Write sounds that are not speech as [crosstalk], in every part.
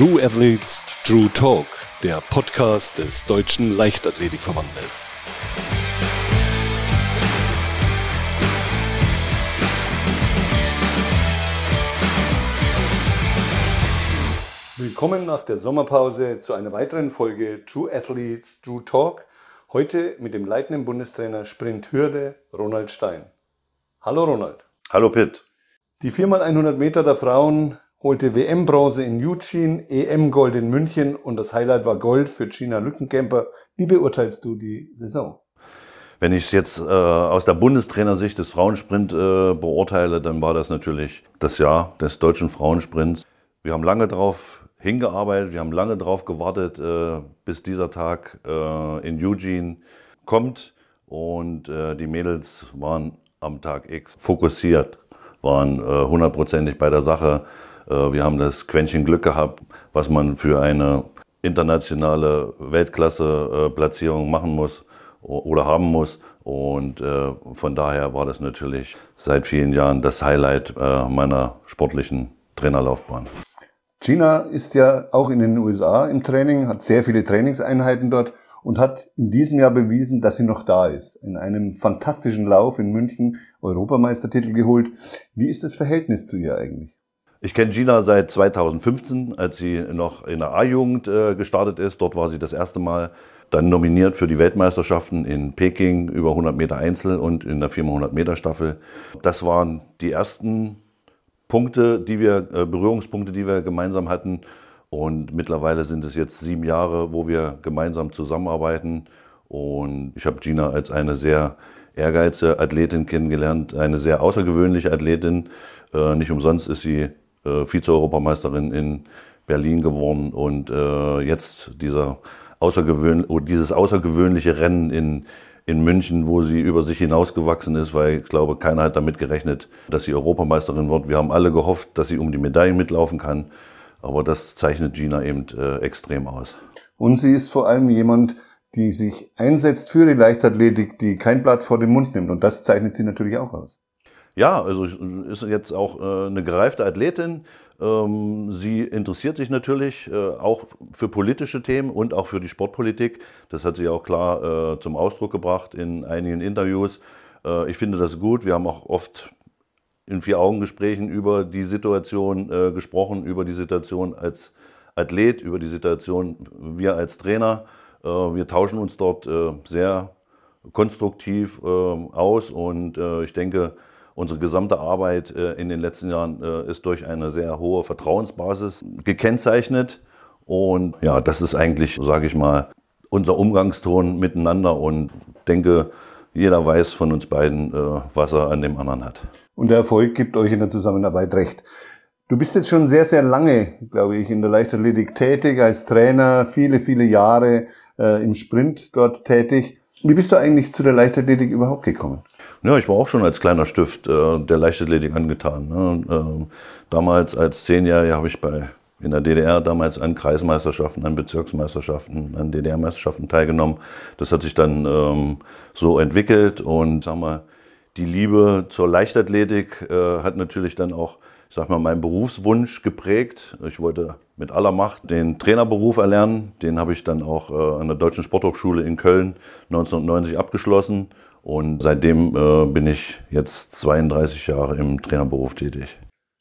True Athletes True Talk, der Podcast des Deutschen Leichtathletikverbandes. Willkommen nach der Sommerpause zu einer weiteren Folge True Athletes True Talk. Heute mit dem leitenden Bundestrainer Sprint Hürde, Ronald Stein. Hallo Ronald. Hallo Pitt. Die 4x100 Meter der Frauen holte WM-Bronze in Eugene, EM-Gold in München und das Highlight war Gold für Gina Lückenkämper. Wie beurteilst du die Saison? Wenn ich es jetzt äh, aus der Bundestrainersicht des Frauensprint äh, beurteile, dann war das natürlich das Jahr des deutschen Frauensprints. Wir haben lange darauf hingearbeitet, wir haben lange darauf gewartet, äh, bis dieser Tag äh, in Eugene kommt. Und äh, die Mädels waren am Tag X fokussiert, waren äh, hundertprozentig bei der Sache wir haben das Quäntchen Glück gehabt, was man für eine internationale Weltklasse-Platzierung machen muss oder haben muss. Und äh, von daher war das natürlich seit vielen Jahren das Highlight äh, meiner sportlichen Trainerlaufbahn. Gina ist ja auch in den USA im Training, hat sehr viele Trainingseinheiten dort und hat in diesem Jahr bewiesen, dass sie noch da ist. In einem fantastischen Lauf in München Europameistertitel geholt. Wie ist das Verhältnis zu ihr eigentlich? Ich kenne Gina seit 2015, als sie noch in der A-Jugend äh, gestartet ist. Dort war sie das erste Mal dann nominiert für die Weltmeisterschaften in Peking über 100 Meter Einzel und in der 400 Meter Staffel. Das waren die ersten Punkte, die wir, äh, Berührungspunkte, die wir gemeinsam hatten. Und mittlerweile sind es jetzt sieben Jahre, wo wir gemeinsam zusammenarbeiten. Und ich habe Gina als eine sehr ehrgeizige Athletin kennengelernt, eine sehr außergewöhnliche Athletin. Äh, nicht umsonst ist sie äh, Vize-Europameisterin in Berlin geworden und äh, jetzt dieser außergewöhn dieses außergewöhnliche Rennen in, in München, wo sie über sich hinausgewachsen ist, weil ich glaube, keiner hat damit gerechnet, dass sie Europameisterin wird. Wir haben alle gehofft, dass sie um die Medaillen mitlaufen kann, aber das zeichnet Gina eben äh, extrem aus. Und sie ist vor allem jemand, die sich einsetzt für die Leichtathletik, die kein Blatt vor den Mund nimmt. Und das zeichnet sie natürlich auch aus. Ja, also ist jetzt auch äh, eine gereifte Athletin. Ähm, sie interessiert sich natürlich äh, auch für politische Themen und auch für die Sportpolitik. Das hat sie auch klar äh, zum Ausdruck gebracht in einigen Interviews. Ich finde das gut. Wir haben auch oft in Vier-Augen-Gesprächen über die Situation gesprochen, über die Situation als Athlet, über die Situation wir als Trainer. Wir tauschen uns dort sehr konstruktiv aus und ich denke, Unsere gesamte Arbeit äh, in den letzten Jahren äh, ist durch eine sehr hohe Vertrauensbasis gekennzeichnet. Und ja, das ist eigentlich, sage ich mal, unser Umgangston miteinander und denke, jeder weiß von uns beiden, äh, was er an dem anderen hat. Und der Erfolg gibt euch in der Zusammenarbeit recht. Du bist jetzt schon sehr, sehr lange, glaube ich, in der Leichtathletik tätig, als Trainer, viele, viele Jahre äh, im Sprint dort tätig. Wie bist du eigentlich zu der Leichtathletik überhaupt gekommen? Ja, ich war auch schon als kleiner Stift äh, der Leichtathletik angetan. Ne? Ähm, damals als Zehnjähriger habe ich bei in der DDR damals an Kreismeisterschaften, an Bezirksmeisterschaften, an DDR-Meisterschaften teilgenommen. Das hat sich dann ähm, so entwickelt und sag mal, die Liebe zur Leichtathletik äh, hat natürlich dann auch, sag mal, meinen Berufswunsch geprägt. Ich wollte mit aller Macht den Trainerberuf erlernen. Den habe ich dann auch äh, an der Deutschen Sporthochschule in Köln 1990 abgeschlossen und seitdem äh, bin ich jetzt 32 Jahre im Trainerberuf tätig.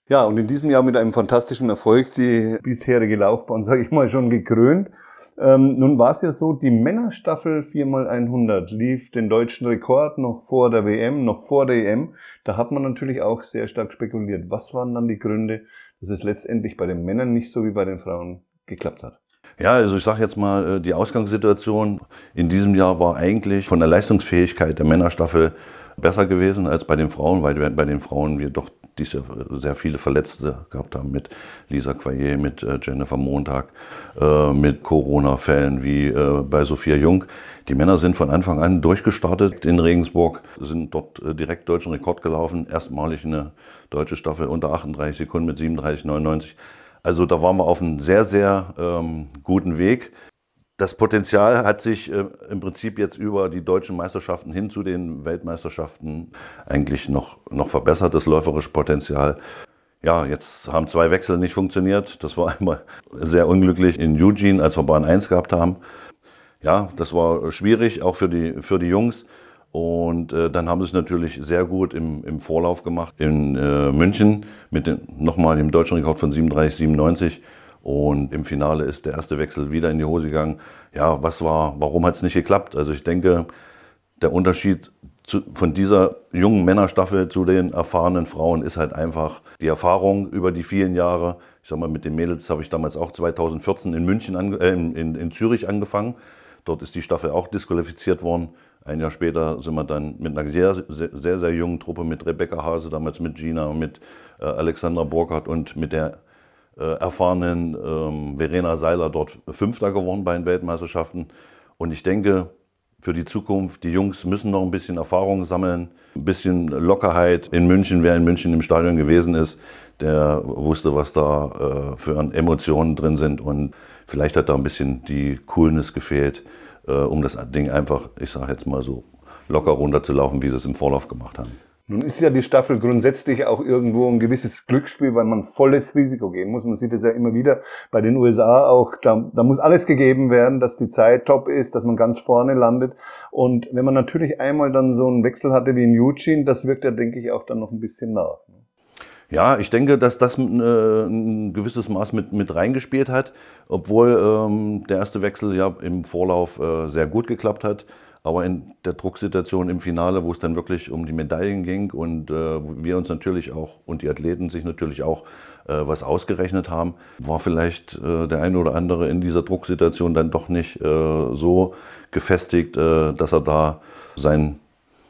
Ja, und in diesem Jahr mit einem fantastischen Erfolg die bisherige Laufbahn, [laughs] sage ich mal, schon gekrönt. Ähm, nun war es ja so, die Männerstaffel 4x100 lief den deutschen Rekord noch vor der WM, noch vor der EM. Da hat man natürlich auch sehr stark spekuliert. Was waren dann die Gründe, dass es letztendlich bei den Männern nicht so wie bei den Frauen geklappt hat? Ja, also ich sage jetzt mal, äh, die Ausgangssituation in diesem Jahr war eigentlich von der Leistungsfähigkeit der Männerstaffel besser gewesen als bei den Frauen, weil bei den Frauen wir doch diese sehr viele Verletzte gehabt haben mit Lisa Quayer, mit äh, Jennifer Montag, äh, mit Corona-Fällen wie bei Sophia Jung. Die Männer sind von Anfang an durchgestartet in Regensburg, sind dort direkt deutschen Rekord gelaufen, erstmalig eine deutsche Staffel unter 38 Sekunden mit 37,99. Also da waren wir auf einem sehr, sehr ähm, guten Weg. Das Potenzial hat sich äh, im Prinzip jetzt über die deutschen Meisterschaften hin zu den Weltmeisterschaften eigentlich noch, noch verbessert, das läuferische Potenzial. Ja, jetzt haben zwei Wechsel nicht funktioniert. Das war [laughs] einmal sehr unglücklich in Eugene, als wir Bahn 1 gehabt haben. Ja, das war schwierig, auch für die, für die Jungs. Und äh, dann haben sie es natürlich sehr gut im, im Vorlauf gemacht in äh, München mit dem, nochmal dem deutschen Rekord von 37, 97. Und im Finale ist der erste Wechsel wieder in die Hose gegangen. Ja, was war, warum hat es nicht geklappt? Also ich denke, der Unterschied zu, von dieser jungen Männerstaffel zu den erfahrenen Frauen ist halt einfach die Erfahrung über die vielen Jahre. Ich sag mal, mit den Mädels habe ich damals auch 2014 in München, äh, in, in Zürich angefangen. Dort ist die Staffel auch disqualifiziert worden. Ein Jahr später sind wir dann mit einer sehr, sehr, sehr, sehr jungen Truppe, mit Rebecca Hase, damals mit Gina, mit äh, Alexandra Burkhardt und mit der äh, erfahrenen ähm, Verena Seiler dort Fünfter geworden bei den Weltmeisterschaften. Und ich denke, für die Zukunft, die Jungs müssen noch ein bisschen Erfahrung sammeln, ein bisschen Lockerheit in München. Wer in München im Stadion gewesen ist, der wusste, was da äh, für Emotionen drin sind. Und vielleicht hat da ein bisschen die Coolness gefehlt, äh, um das Ding einfach, ich sage jetzt mal so, locker runterzulaufen, wie sie es im Vorlauf gemacht haben. Nun ist ja die Staffel grundsätzlich auch irgendwo ein gewisses Glücksspiel, weil man volles Risiko gehen muss. Man sieht es ja immer wieder bei den USA auch, da, da muss alles gegeben werden, dass die Zeit top ist, dass man ganz vorne landet. Und wenn man natürlich einmal dann so einen Wechsel hatte wie in Eugene, das wirkt ja, denke ich, auch dann noch ein bisschen nach. Ja, ich denke, dass das äh, ein gewisses Maß mit, mit reingespielt hat, obwohl ähm, der erste Wechsel ja im Vorlauf äh, sehr gut geklappt hat. Aber in der Drucksituation im Finale, wo es dann wirklich um die Medaillen ging und äh, wir uns natürlich auch und die Athleten sich natürlich auch äh, was ausgerechnet haben, war vielleicht äh, der eine oder andere in dieser Drucksituation dann doch nicht äh, so gefestigt, äh, dass er da sein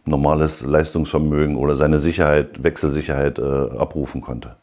normales Leistungsvermögen oder seine Sicherheit, Wechselsicherheit äh, abrufen konnte.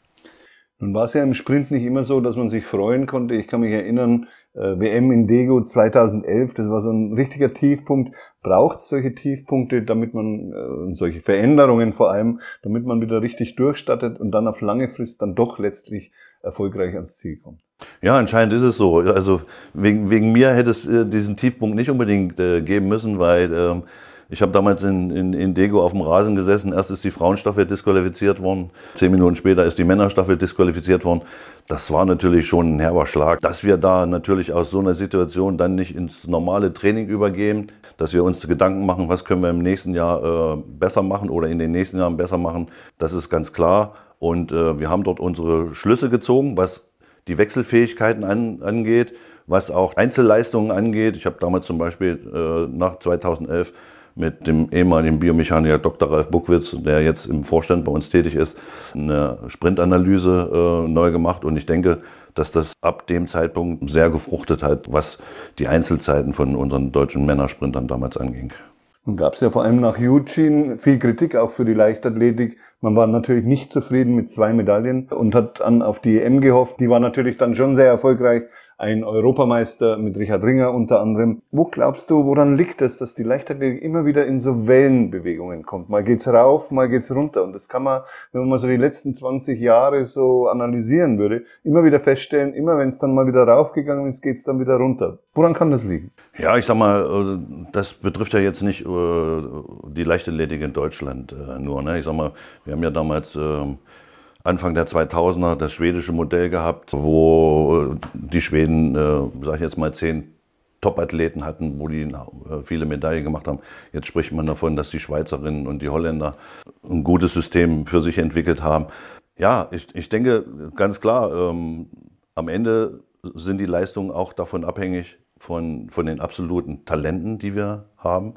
Nun war es ja im Sprint nicht immer so, dass man sich freuen konnte. Ich kann mich erinnern, äh, WM in Dego 2011, das war so ein richtiger Tiefpunkt. Braucht es solche Tiefpunkte, damit man, äh, solche Veränderungen vor allem, damit man wieder richtig durchstattet und dann auf lange Frist dann doch letztlich erfolgreich ans Ziel kommt? Ja, anscheinend ist es so. Also wegen, wegen mir hätte es äh, diesen Tiefpunkt nicht unbedingt äh, geben müssen, weil ähm, ich habe damals in, in, in Dego auf dem Rasen gesessen. Erst ist die Frauenstaffel disqualifiziert worden. Zehn Minuten später ist die Männerstaffel disqualifiziert worden. Das war natürlich schon ein herber Schlag. Dass wir da natürlich aus so einer Situation dann nicht ins normale Training übergehen, dass wir uns Gedanken machen, was können wir im nächsten Jahr äh, besser machen oder in den nächsten Jahren besser machen, das ist ganz klar. Und äh, wir haben dort unsere Schlüsse gezogen, was die Wechselfähigkeiten an, angeht, was auch Einzelleistungen angeht. Ich habe damals zum Beispiel äh, nach 2011 mit dem ehemaligen Biomechaniker Dr. Ralf Buckwitz, der jetzt im Vorstand bei uns tätig ist, eine Sprintanalyse äh, neu gemacht. Und ich denke, dass das ab dem Zeitpunkt sehr gefruchtet hat, was die Einzelzeiten von unseren deutschen Männersprintern damals anging. Und gab es ja vor allem nach Eugene viel Kritik auch für die Leichtathletik. Man war natürlich nicht zufrieden mit zwei Medaillen und hat dann auf die EM gehofft. Die war natürlich dann schon sehr erfolgreich ein Europameister mit Richard Ringer unter anderem. Wo glaubst du, woran liegt es, dass die Leichtathletik immer wieder in so Wellenbewegungen kommt? Mal geht's rauf, mal geht's runter. Und das kann man, wenn man mal so die letzten 20 Jahre so analysieren würde, immer wieder feststellen, immer wenn es dann mal wieder raufgegangen ist, geht's dann wieder runter. Woran kann das liegen? Ja, ich sag mal, äh, das betrifft ja jetzt nicht äh, die Leichtathletik in Deutschland äh, nur. Ne? Ich sag mal, wir haben ja damals ähm, Anfang der 2000er das schwedische Modell gehabt, wo die Schweden, äh, sage ich jetzt mal, zehn Top-Athleten hatten, wo die äh, viele Medaillen gemacht haben. Jetzt spricht man davon, dass die Schweizerinnen und die Holländer ein gutes System für sich entwickelt haben. Ja, ich, ich denke ganz klar, ähm, am Ende sind die Leistungen auch davon abhängig von, von den absoluten Talenten, die wir haben.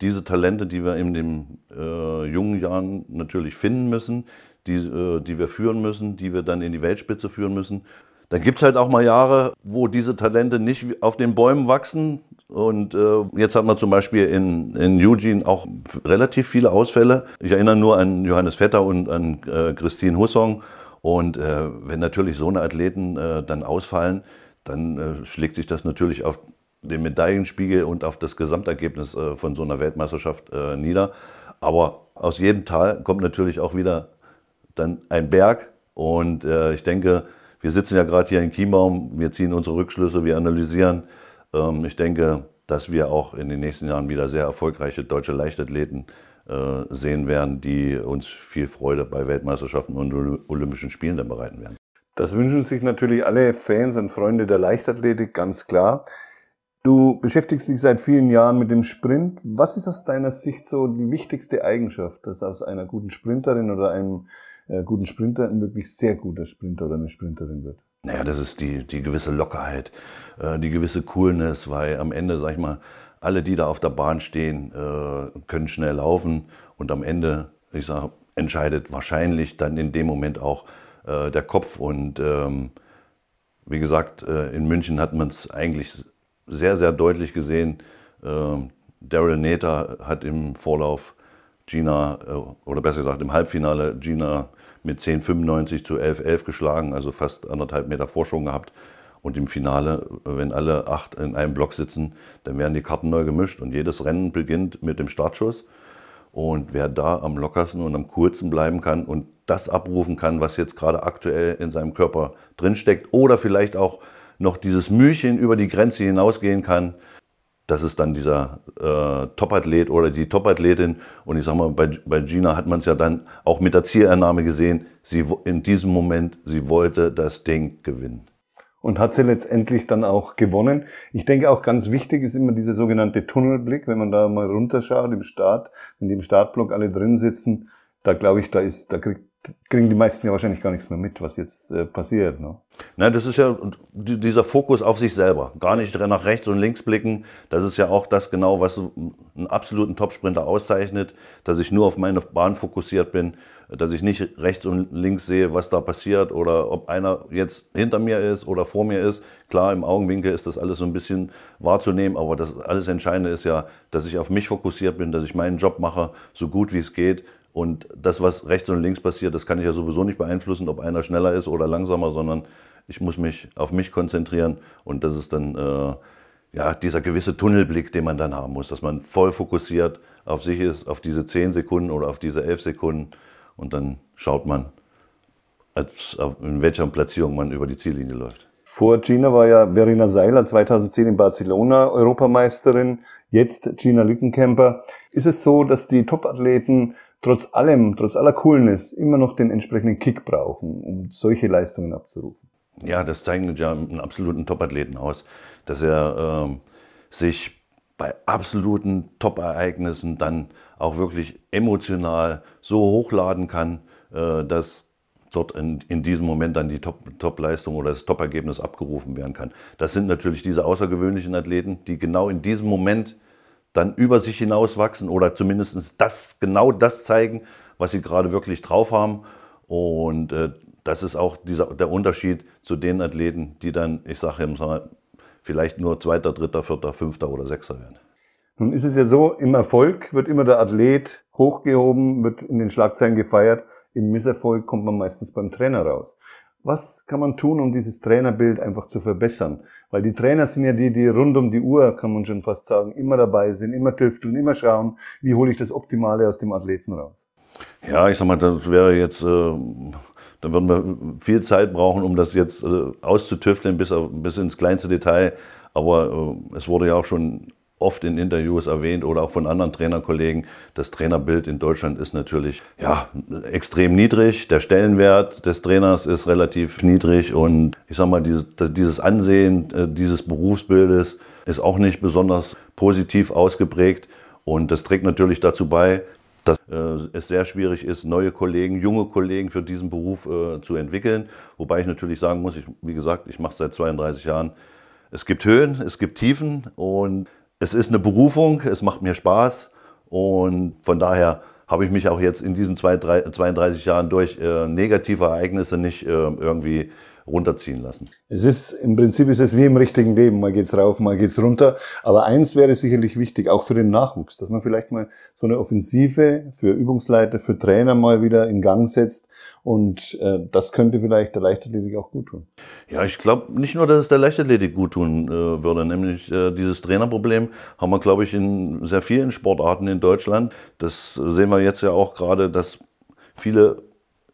Diese Talente, die wir in den äh, jungen Jahren natürlich finden müssen, die, äh, die wir führen müssen, die wir dann in die Weltspitze führen müssen. Dann gibt es halt auch mal Jahre, wo diese Talente nicht auf den Bäumen wachsen. Und äh, jetzt hat man zum Beispiel in, in Eugene auch relativ viele Ausfälle. Ich erinnere nur an Johannes Vetter und an äh, Christine Hussong. Und äh, wenn natürlich so eine Athleten äh, dann ausfallen, dann äh, schlägt sich das natürlich auf den Medaillenspiegel und auf das Gesamtergebnis von so einer Weltmeisterschaft nieder. Aber aus jedem Tal kommt natürlich auch wieder dann ein Berg. Und äh, ich denke, wir sitzen ja gerade hier in Chiembaum, wir ziehen unsere Rückschlüsse, wir analysieren. Ähm, ich denke, dass wir auch in den nächsten Jahren wieder sehr erfolgreiche deutsche Leichtathleten äh, sehen werden, die uns viel Freude bei Weltmeisterschaften und Olympischen Spielen dann bereiten werden. Das wünschen sich natürlich alle Fans und Freunde der Leichtathletik, ganz klar. Du beschäftigst dich seit vielen Jahren mit dem Sprint. Was ist aus deiner Sicht so die wichtigste Eigenschaft, dass aus einer guten Sprinterin oder einem äh, guten Sprinter ein wirklich sehr guter Sprinter oder eine Sprinterin wird? Naja, das ist die, die gewisse Lockerheit, äh, die gewisse Coolness, weil am Ende, sag ich mal, alle, die da auf der Bahn stehen, äh, können schnell laufen und am Ende, ich sage, entscheidet wahrscheinlich dann in dem Moment auch äh, der Kopf. Und ähm, wie gesagt, äh, in München hat man es eigentlich sehr, sehr deutlich gesehen. Ähm, Daryl Nater hat im Vorlauf Gina, äh, oder besser gesagt im Halbfinale Gina mit 10,95 zu 11,11 geschlagen, also fast anderthalb Meter Vorsprung gehabt. Und im Finale, wenn alle acht in einem Block sitzen, dann werden die Karten neu gemischt. Und jedes Rennen beginnt mit dem Startschuss. Und wer da am lockersten und am coolsten bleiben kann und das abrufen kann, was jetzt gerade aktuell in seinem Körper drinsteckt, oder vielleicht auch noch dieses Mühchen über die Grenze hinausgehen kann, das ist dann dieser äh, Topathlet oder die Topathletin. Und ich sag mal, bei, bei Gina hat man es ja dann auch mit der Zielernahme gesehen. Sie in diesem Moment, sie wollte das Ding gewinnen und hat sie letztendlich dann auch gewonnen. Ich denke auch ganz wichtig ist immer dieser sogenannte Tunnelblick, wenn man da mal runterschaut im Start, die im Startblock alle drin sitzen, da glaube ich, da ist, da kriegt, kriegen die meisten ja wahrscheinlich gar nichts mehr mit, was jetzt äh, passiert. Ne? Nein, das ist ja dieser Fokus auf sich selber. Gar nicht nach rechts und links blicken. Das ist ja auch das genau, was einen absoluten Topsprinter auszeichnet, dass ich nur auf meine Bahn fokussiert bin dass ich nicht rechts und links sehe, was da passiert oder ob einer jetzt hinter mir ist oder vor mir ist. Klar, im Augenwinkel ist das alles so ein bisschen wahrzunehmen, aber das alles Entscheidende ist ja, dass ich auf mich fokussiert bin, dass ich meinen Job mache, so gut wie es geht. Und das, was rechts und links passiert, das kann ich ja sowieso nicht beeinflussen, ob einer schneller ist oder langsamer, sondern ich muss mich auf mich konzentrieren. Und das ist dann äh, ja, dieser gewisse Tunnelblick, den man dann haben muss, dass man voll fokussiert auf sich ist, auf diese 10 Sekunden oder auf diese 11 Sekunden. Und dann schaut man, als, in welcher Platzierung man über die Ziellinie läuft. Vor Gina war ja Verena Seiler 2010 in Barcelona Europameisterin, jetzt Gina Lückenkämper. Ist es so, dass die Topathleten trotz allem, trotz aller Coolness immer noch den entsprechenden Kick brauchen, um solche Leistungen abzurufen? Ja, das zeichnet ja einen absoluten Topathleten aus, dass er ähm, sich bei absoluten Top-Ereignissen dann auch wirklich emotional so hochladen kann, äh, dass dort in, in diesem Moment dann die Top-Leistung oder das Top-Ergebnis abgerufen werden kann. Das sind natürlich diese außergewöhnlichen Athleten, die genau in diesem Moment dann über sich hinauswachsen oder zumindest das, genau das zeigen, was sie gerade wirklich drauf haben. Und äh, das ist auch dieser, der Unterschied zu den Athleten, die dann, ich sage mal, vielleicht nur Zweiter, Dritter, Vierter, Fünfter oder Sechster werden. Nun ist es ja so, im Erfolg wird immer der Athlet hochgehoben, wird in den Schlagzeilen gefeiert. Im Misserfolg kommt man meistens beim Trainer raus. Was kann man tun, um dieses Trainerbild einfach zu verbessern? Weil die Trainer sind ja die, die rund um die Uhr, kann man schon fast sagen, immer dabei sind, immer tüfteln, immer schauen, wie hole ich das Optimale aus dem Athleten raus. Ja, ich sag mal, das wäre jetzt, äh, dann würden wir viel Zeit brauchen, um das jetzt äh, auszutüfteln bis, auf, bis ins kleinste Detail. Aber äh, es wurde ja auch schon oft in Interviews erwähnt oder auch von anderen Trainerkollegen. Das Trainerbild in Deutschland ist natürlich ja, extrem niedrig. Der Stellenwert des Trainers ist relativ niedrig und ich sage mal, dieses, dieses Ansehen äh, dieses Berufsbildes ist auch nicht besonders positiv ausgeprägt. Und das trägt natürlich dazu bei, dass äh, es sehr schwierig ist, neue Kollegen, junge Kollegen für diesen Beruf äh, zu entwickeln. Wobei ich natürlich sagen muss, ich, wie gesagt, ich mache es seit 32 Jahren. Es gibt Höhen, es gibt Tiefen und es ist eine Berufung, es macht mir Spaß und von daher habe ich mich auch jetzt in diesen 32 Jahren durch äh, negative Ereignisse nicht äh, irgendwie runterziehen lassen. Es ist, im Prinzip ist es wie im richtigen Leben. Mal geht's rauf, mal geht's runter. Aber eins wäre sicherlich wichtig, auch für den Nachwuchs, dass man vielleicht mal so eine Offensive für Übungsleiter, für Trainer mal wieder in Gang setzt, und äh, das könnte vielleicht der Leichtathletik auch gut tun. Ja, ich glaube nicht nur, dass es der Leichtathletik gut tun äh, würde. Nämlich äh, dieses Trainerproblem haben wir, glaube ich, in sehr vielen Sportarten in Deutschland. Das sehen wir jetzt ja auch gerade, dass viele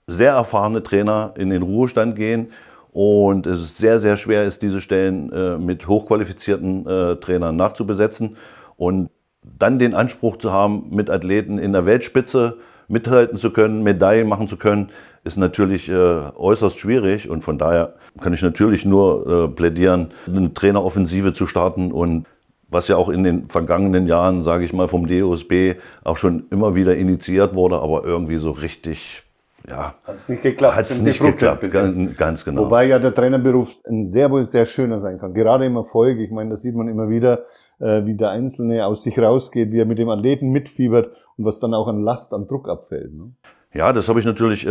sehr erfahrene Trainer in den Ruhestand gehen und es ist sehr, sehr schwer ist, diese Stellen äh, mit hochqualifizierten äh, Trainern nachzubesetzen. Und dann den Anspruch zu haben, mit Athleten in der Weltspitze mithalten zu können, Medaillen machen zu können, ist natürlich äh, äußerst schwierig. Und von daher kann ich natürlich nur äh, plädieren, eine Traineroffensive zu starten und was ja auch in den vergangenen Jahren, sage ich mal, vom DOSB auch schon immer wieder initiiert wurde, aber irgendwie so richtig ja, hat es nicht geklappt. Hat es nicht geklappt, ganz, ganz, genau. Wobei ja der Trainerberuf ein sehr wohl sehr schöner sein kann. Gerade im Erfolg. Ich meine, da sieht man immer wieder, äh, wie der Einzelne aus sich rausgeht, wie er mit dem Athleten mitfiebert und was dann auch an Last, an Druck abfällt. Ne? Ja, das habe ich natürlich äh,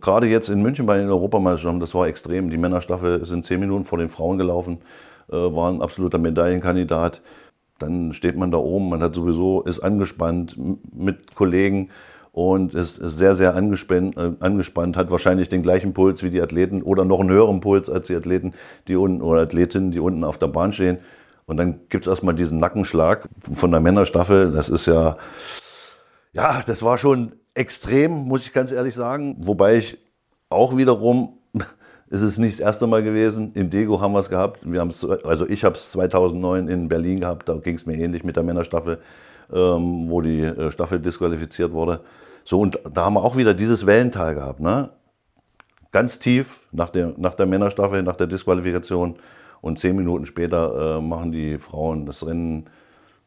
gerade jetzt in München bei den Europameisterschaften, das war extrem. Die Männerstaffel sind zehn Minuten vor den Frauen gelaufen, äh, war ein absoluter Medaillenkandidat. Dann steht man da oben, man hat sowieso, ist angespannt mit Kollegen und ist sehr, sehr angespannt, äh, angespannt, hat wahrscheinlich den gleichen Puls wie die Athleten oder noch einen höheren Puls als die Athleten, die unten oder Athletinnen, die unten auf der Bahn stehen. Und dann gibt es erstmal diesen Nackenschlag von der Männerstaffel. Das ist ja, ja, das war schon extrem, muss ich ganz ehrlich sagen. Wobei ich auch wiederum, [laughs] ist es nicht das erste Mal gewesen, in Dego haben wir es gehabt. Wir also ich habe es 2009 in Berlin gehabt, da ging es mir ähnlich mit der Männerstaffel, ähm, wo die äh, Staffel disqualifiziert wurde. So, und da haben wir auch wieder dieses Wellental gehabt. Ne? Ganz tief nach der, nach der Männerstaffel, nach der Disqualifikation. Und zehn Minuten später äh, machen die Frauen das Rennen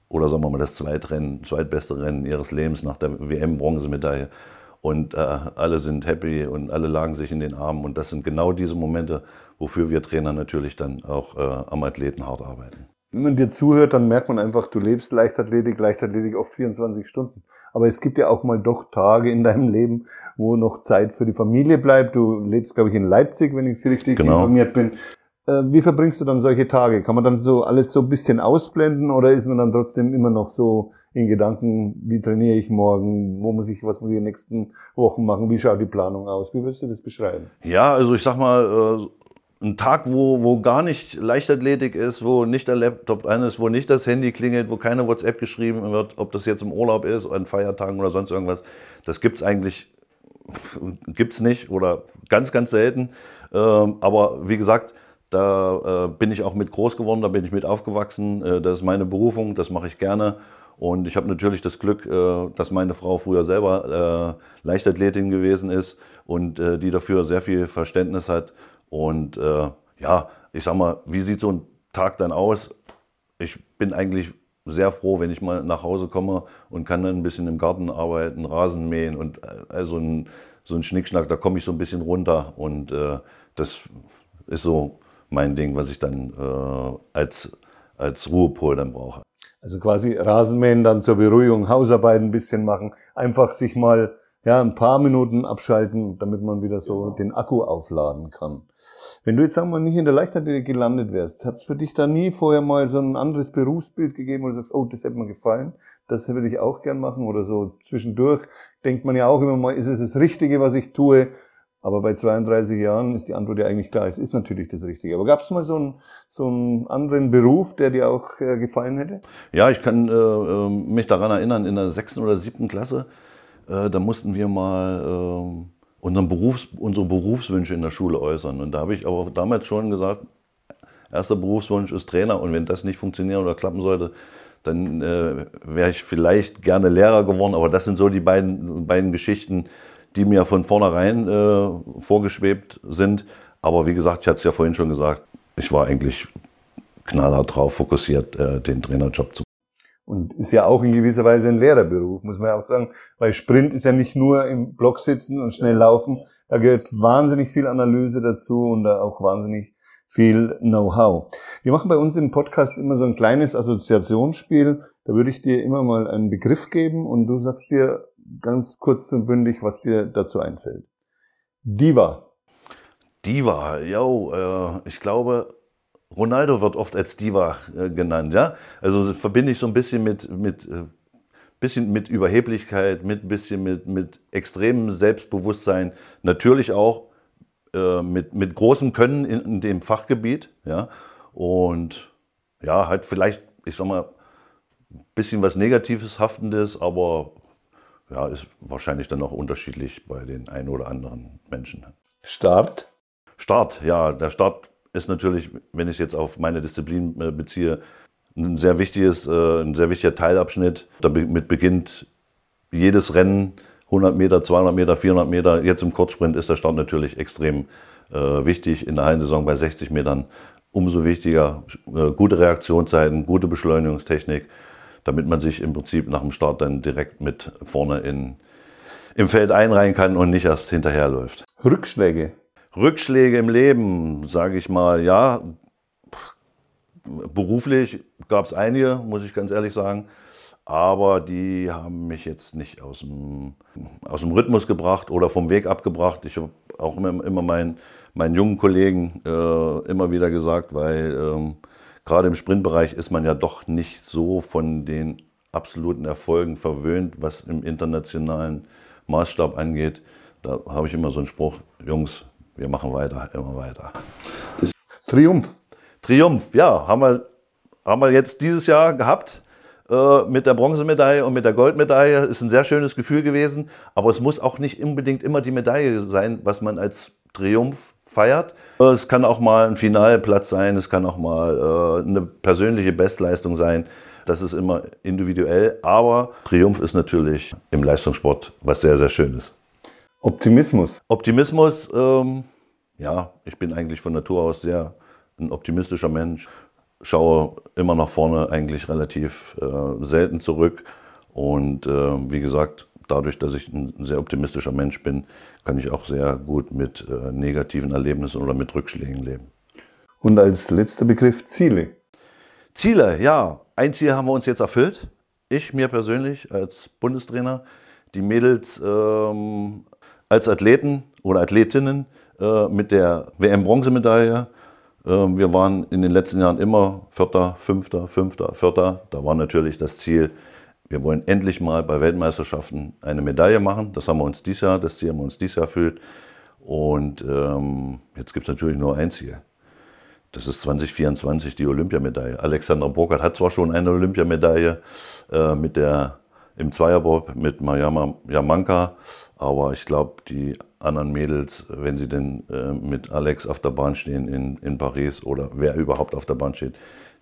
oder sagen wir mal das Zweitrennen, zweitbeste Rennen ihres Lebens nach der WM-Bronzemedaille. Und äh, alle sind happy und alle lagen sich in den Armen. Und das sind genau diese Momente, wofür wir Trainer natürlich dann auch äh, am Athleten hart arbeiten. Wenn man dir zuhört, dann merkt man einfach, du lebst Leichtathletik, Leichtathletik oft 24 Stunden. Aber es gibt ja auch mal doch Tage in deinem Leben, wo noch Zeit für die Familie bleibt. Du lebst, glaube ich, in Leipzig, wenn ich richtig genau. informiert bin. Äh, wie verbringst du dann solche Tage? Kann man dann so alles so ein bisschen ausblenden oder ist man dann trotzdem immer noch so in Gedanken, wie trainiere ich morgen, wo muss ich, was muss ich in den nächsten Wochen machen, wie schaut die Planung aus? Wie würdest du das beschreiben? Ja, also ich sag mal, äh, ein Tag, wo, wo gar nicht Leichtathletik ist, wo nicht der Laptop an ist, wo nicht das Handy klingelt, wo keine WhatsApp geschrieben wird, ob das jetzt im Urlaub ist, an Feiertagen oder sonst irgendwas, das gibt's eigentlich [laughs] gibt's nicht oder ganz, ganz selten. Ähm, aber wie gesagt, da äh, bin ich auch mit groß geworden, da bin ich mit aufgewachsen. Äh, das ist meine Berufung, das mache ich gerne. Und ich habe natürlich das Glück, äh, dass meine Frau früher selber Leichtathletin gewesen ist und die dafür sehr viel Verständnis hat. Und äh, ja, ich sag mal, wie sieht so ein Tag dann aus? Ich bin eigentlich sehr froh, wenn ich mal nach Hause komme und kann dann ein bisschen im Garten arbeiten, Rasen mähen und also ein, so ein Schnickschnack, da komme ich so ein bisschen runter. Und das ist so mein Ding, was ich dann äh, als, als Ruhepol dann brauche. Also quasi Rasenmähen dann zur Beruhigung, Hausarbeit ein bisschen machen, einfach sich mal ja, ein paar Minuten abschalten, damit man wieder so genau. den Akku aufladen kann. Wenn du jetzt sagen wir mal nicht in der Leichtathletik gelandet wärst, hat es für dich da nie vorher mal so ein anderes Berufsbild gegeben, wo du sagst, oh, das hätte mir gefallen, das würde ich auch gern machen oder so zwischendurch denkt man ja auch immer mal, ist es das Richtige, was ich tue aber bei 32 Jahren ist die Antwort ja eigentlich klar, es ist natürlich das Richtige. Aber gab es mal so einen, so einen anderen Beruf, der dir auch äh, gefallen hätte? Ja, ich kann äh, ähm, mich daran erinnern, in der sechsten oder siebten Klasse, äh, da mussten wir mal ähm, unseren Berufs-, unsere Berufswünsche in der Schule äußern. Und da habe ich aber damals schon gesagt, erster Berufswunsch ist Trainer und wenn das nicht funktionieren oder klappen sollte, dann äh, wäre ich vielleicht gerne Lehrer geworden. Aber das sind so die beiden, beiden Geschichten, die mir von vornherein äh, vorgeschwebt sind. Aber wie gesagt, ich hatte es ja vorhin schon gesagt, ich war eigentlich knallhart drauf fokussiert, äh, den Trainerjob zu und ist ja auch in gewisser Weise ein Lehrerberuf, muss man ja auch sagen, weil Sprint ist ja nicht nur im Block sitzen und schnell laufen, da gehört wahnsinnig viel Analyse dazu und da auch wahnsinnig viel Know-how. Wir machen bei uns im Podcast immer so ein kleines Assoziationsspiel, da würde ich dir immer mal einen Begriff geben und du sagst dir ganz kurz und bündig, was dir dazu einfällt. Diva. Diva, yo, äh, ich glaube, Ronaldo wird oft als Diva äh, genannt, ja. Also verbinde ich so ein bisschen mit, mit, äh, bisschen mit Überheblichkeit, mit ein bisschen mit, mit extremem Selbstbewusstsein, natürlich auch äh, mit, mit großem Können in, in, dem Fachgebiet, ja. Und ja, halt vielleicht, ich sag mal, ein bisschen was Negatives, Haftendes, aber ja, ist wahrscheinlich dann auch unterschiedlich bei den einen oder anderen Menschen. Start? Start, ja. Der Start ist natürlich, wenn ich es jetzt auf meine Disziplin äh, beziehe, ein sehr wichtiges, äh, ein sehr wichtiger Teilabschnitt. Damit beginnt jedes Rennen 100 Meter, 200 Meter, 400 Meter. Jetzt im Kurzsprint ist der Start natürlich extrem äh, wichtig. In der Hallensaison bei 60 Metern umso wichtiger. Gute Reaktionszeiten, gute Beschleunigungstechnik, damit man sich im Prinzip nach dem Start dann direkt mit vorne in, im Feld einreihen kann und nicht erst hinterherläuft. Rückschläge. Rückschläge im Leben, sage ich mal, ja. Beruflich gab es einige, muss ich ganz ehrlich sagen aber die haben mich jetzt nicht aus dem, aus dem Rhythmus gebracht oder vom Weg abgebracht. Ich habe auch immer, immer meinen, meinen jungen Kollegen äh, immer wieder gesagt, weil ähm, gerade im Sprintbereich ist man ja doch nicht so von den absoluten Erfolgen verwöhnt, was im internationalen Maßstab angeht. Da habe ich immer so einen Spruch, Jungs, wir machen weiter, immer weiter. Triumph. Triumph, ja, haben wir, haben wir jetzt dieses Jahr gehabt. Äh, mit der Bronzemedaille und mit der Goldmedaille. Ist ein sehr schönes Gefühl gewesen, aber es muss auch nicht unbedingt immer die Medaille sein, was man als Triumph feiert. Äh, es kann auch mal ein Finalplatz sein, es kann auch mal äh, eine persönliche Bestleistung sein. Das ist immer individuell, aber Triumph ist natürlich im Leistungssport was sehr, sehr Schönes. Optimismus. Optimismus, ähm, ja, ich bin eigentlich von Natur aus sehr ein optimistischer Mensch schaue immer nach vorne eigentlich relativ äh, selten zurück. Und äh, wie gesagt, dadurch, dass ich ein sehr optimistischer Mensch bin, kann ich auch sehr gut mit äh, negativen Erlebnissen oder mit Rückschlägen leben. Und als letzter Begriff Ziele. Ziele, ja. Ein Ziel haben wir uns jetzt erfüllt. Ich mir persönlich als Bundestrainer, die Mädels ähm, als Athleten oder Athletinnen äh, mit der WM-Bronzemedaille ähm, wir waren in den letzten Jahren immer Vierter, Fünfter, Fünfter, Vierter. Da war natürlich das Ziel, wir wollen endlich mal bei Weltmeisterschaften eine Medaille machen. Das haben wir uns dieses Jahr, das Ziel haben wir uns dieses Jahr erfüllt. Und ähm, jetzt gibt es natürlich nur ein Ziel. Das ist 2024 die Olympiamedaille. Alexander Burkhardt hat zwar schon eine Olympiamedaille äh, mit der, im Zweierbob mit Mariama Yamanka, aber ich glaube, die anderen Mädels, wenn sie denn äh, mit Alex auf der Bahn stehen in, in Paris oder wer überhaupt auf der Bahn steht,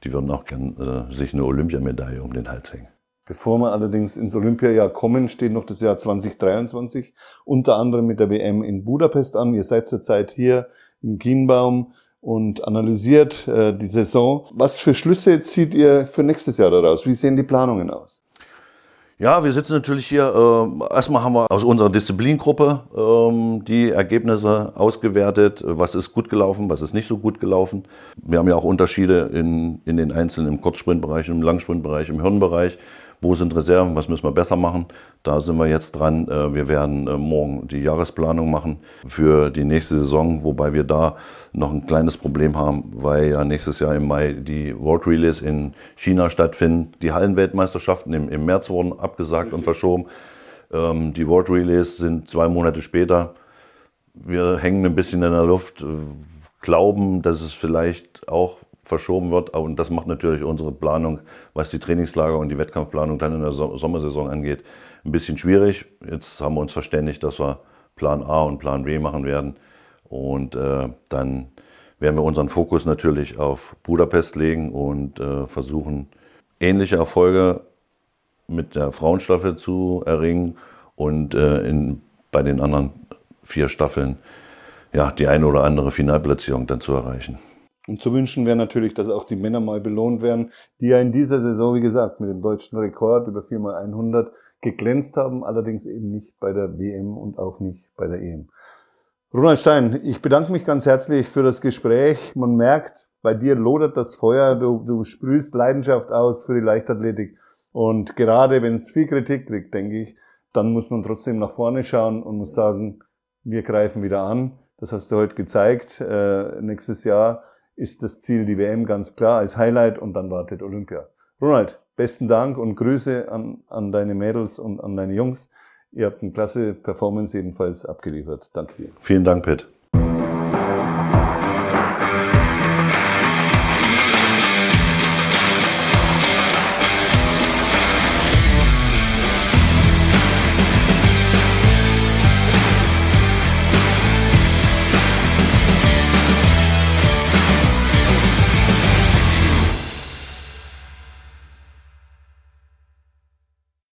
die würden auch gern äh, sich eine Olympiamedaille um den Hals hängen. Bevor wir allerdings ins Olympiajahr kommen, steht noch das Jahr 2023, unter anderem mit der WM in Budapest an. Ihr seid zurzeit hier im Kienbaum und analysiert äh, die Saison. Was für Schlüsse zieht ihr für nächstes Jahr daraus? Wie sehen die Planungen aus? Ja, wir sitzen natürlich hier. Äh, erstmal haben wir aus unserer Disziplingruppe ähm, die Ergebnisse ausgewertet. Was ist gut gelaufen, was ist nicht so gut gelaufen. Wir haben ja auch Unterschiede in, in den einzelnen, im Kurzsprintbereich, im Langsprintbereich, im Hirnbereich wo sind Reserven, was müssen wir besser machen. Da sind wir jetzt dran. Äh, wir werden äh, morgen die Jahresplanung machen für die nächste Saison, wobei wir da noch ein kleines Problem haben, weil ja nächstes Jahr im Mai die World Relays in China stattfinden. Die Hallenweltmeisterschaften im, im März wurden abgesagt und verschoben. Ähm, die World Relays sind zwei Monate später. Wir hängen ein bisschen in der Luft, äh, glauben, dass es vielleicht auch verschoben wird. Und das macht natürlich unsere Planung, was die Trainingslager und die Wettkampfplanung dann in der Sommersaison angeht, ein bisschen schwierig. Jetzt haben wir uns verständigt, dass wir Plan A und Plan B machen werden. Und äh, dann werden wir unseren Fokus natürlich auf Budapest legen und äh, versuchen, ähnliche Erfolge mit der Frauenstaffel zu erringen und äh, in, bei den anderen vier Staffeln ja, die eine oder andere Finalplatzierung dann zu erreichen. Und zu wünschen wäre natürlich, dass auch die Männer mal belohnt werden, die ja in dieser Saison, wie gesagt, mit dem deutschen Rekord über 4x100 geglänzt haben, allerdings eben nicht bei der WM und auch nicht bei der EM. Ronald Stein, ich bedanke mich ganz herzlich für das Gespräch. Man merkt, bei dir lodert das Feuer, du, du sprühst Leidenschaft aus für die Leichtathletik. Und gerade wenn es viel Kritik kriegt, denke ich, dann muss man trotzdem nach vorne schauen und muss sagen, wir greifen wieder an. Das hast du heute gezeigt. Äh, nächstes Jahr ist das Ziel die WM ganz klar als Highlight und dann wartet Olympia. Ronald, besten Dank und Grüße an, an deine Mädels und an deine Jungs. Ihr habt eine klasse Performance jedenfalls abgeliefert. Danke dir. Vielen Dank, Pitt.